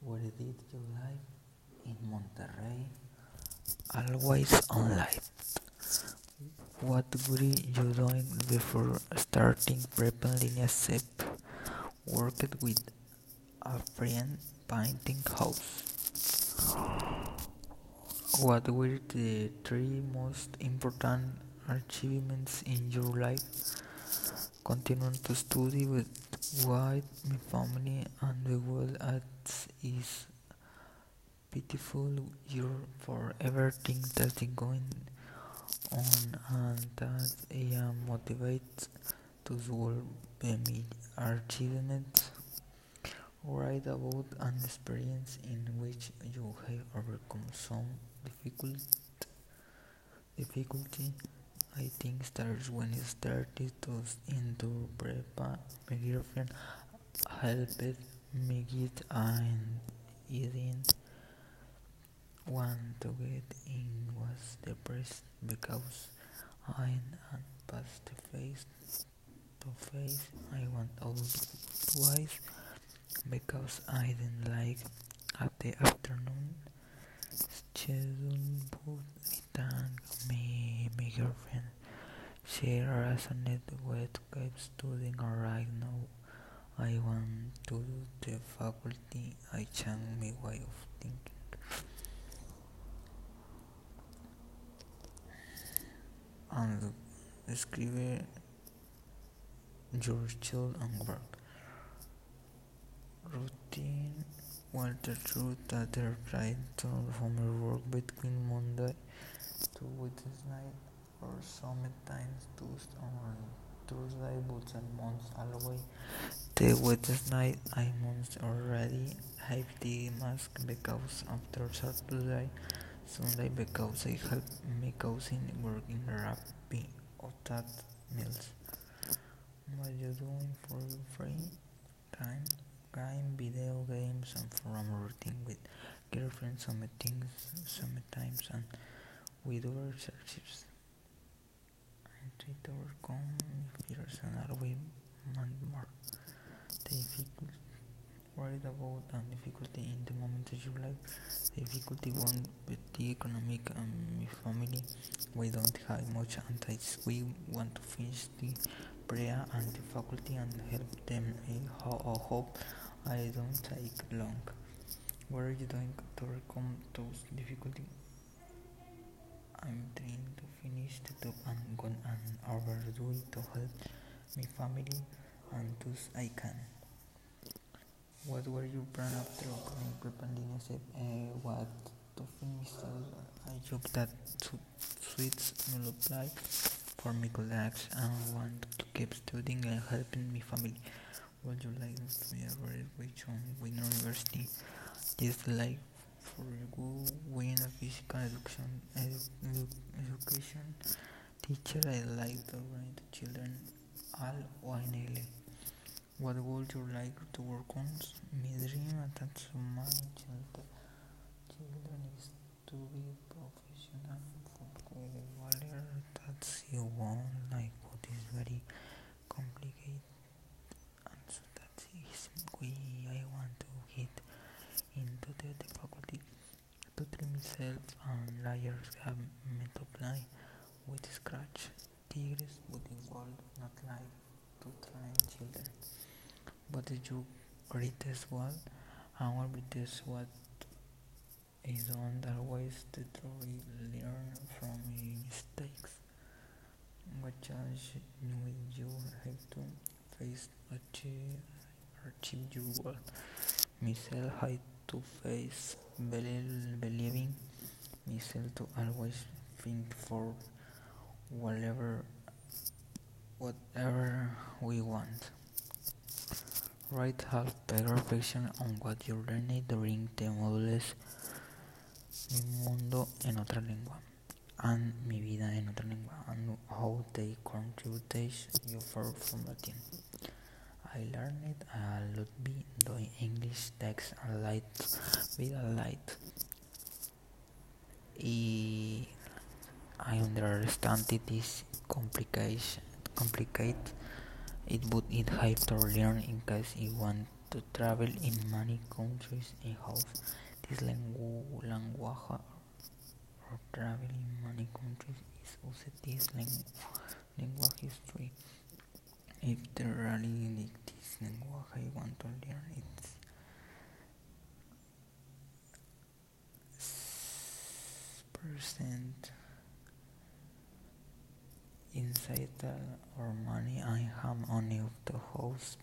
Where did you live? In Monterrey. Always online. What were you doing before starting Prepa en Linea SEP? Worked with a friend painting house. What were the three most important achievements in your life? Continuing to study with with my family and the world as is pitiful you for everything that's going on and that I am motivated to solve my achievements. Write about an experience in which you have overcome some difficult difficulty. I think starts when I started to into prepa. My girlfriend helped me get and I didn't want to get in was depressed because I am past face to face. I went out twice because I didn't like at the afternoon schedule but thank me my girlfriend. She resonated with keep studying right now. I want to do the faculty. I change my way of thinking. And escribe your child and work. Routine Walter truth that they're trying to homework between Monday to Wednesday or sometimes oh Tuesday or Thursday but some months away. The Wednesday I must already have the mask because after Saturday Sunday because I help my cousin work in Rappi or that meals. What you doing for your free time? Game, video games and from routine with girlfriends some things sometimes and with other searches. Overcome fears and always and more. The worried about and difficulty in the moment of your life. The difficulty one with the economic and my family. We don't have much and we want to finish the prayer and the faculty and help them. I hope I don't take long. What are you doing to overcome those difficulties? I'm trying to finish the top and gone and overdo it to help my family and thus I can. What were your plans after opening preparing uh, what to finish a job that suits my life for my colleagues and want to keep studying and helping my family. Would you like to be a graduation with university? Just like you win a physical education, edu education teacher, I like to write the children all winely. What would you like to work on? My dream at my children is to be professional footballer. That's you want like what is very complicated. we I want to get into the, the faculty to and liars have play with scratch. Tigers but involved not like to train children. But you greatest one one greatest what is on the ways to truly learn from mistakes. What challenge you have to face achieve achieve your goal. Myself had to face believing myself to always think for whatever whatever we want. Write half reflection on what you learned during the modules Mi mundo en otra lengua and Mi vida en otra lengua and how they contribute you for from Latin. I learned a lot by doing English text a light with a light. I understand it is complicated, complicated it would it have to learn in case you want to travel in many countries and house this language or travel in many countries is also this language history. If there like this language I want to learn it's percent. Inside the or money I am only of the house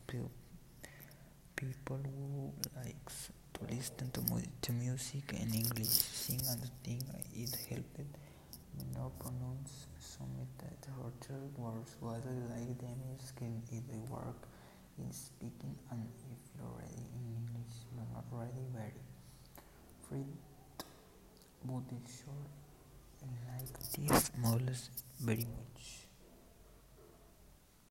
people who likes to listen to, to music in English sing and thing it helped me not pronounce some other words whether like them skin if they work in speaking and if you're ready in English you're not ready very free but it's sure like this models very much